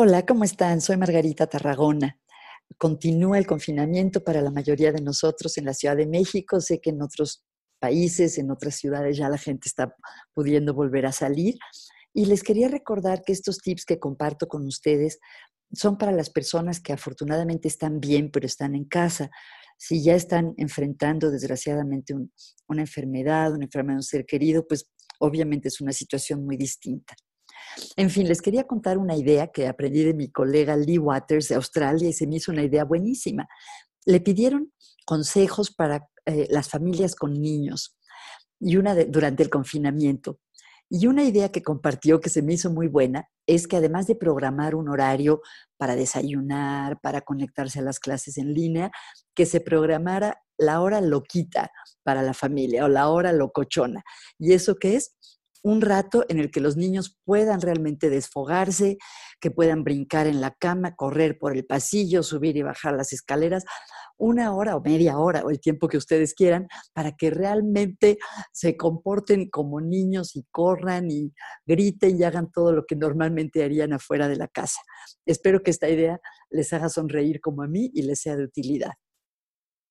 Hola, ¿cómo están? Soy Margarita Tarragona. Continúa el confinamiento para la mayoría de nosotros en la Ciudad de México. Sé que en otros países, en otras ciudades ya la gente está pudiendo volver a salir. Y les quería recordar que estos tips que comparto con ustedes son para las personas que afortunadamente están bien, pero están en casa. Si ya están enfrentando desgraciadamente una enfermedad, una enfermedad de un ser querido, pues obviamente es una situación muy distinta. En fin, les quería contar una idea que aprendí de mi colega Lee Waters de Australia y se me hizo una idea buenísima. Le pidieron consejos para eh, las familias con niños y una durante el confinamiento. Y una idea que compartió que se me hizo muy buena es que además de programar un horario para desayunar, para conectarse a las clases en línea, que se programara la hora loquita para la familia o la hora locochona. ¿Y eso qué es? Un rato en el que los niños puedan realmente desfogarse, que puedan brincar en la cama, correr por el pasillo, subir y bajar las escaleras, una hora o media hora o el tiempo que ustedes quieran, para que realmente se comporten como niños y corran y griten y hagan todo lo que normalmente harían afuera de la casa. Espero que esta idea les haga sonreír como a mí y les sea de utilidad.